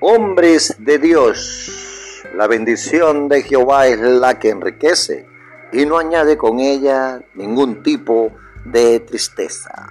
Hombres de Dios, la bendición de Jehová es la que enriquece y no añade con ella ningún tipo de tristeza.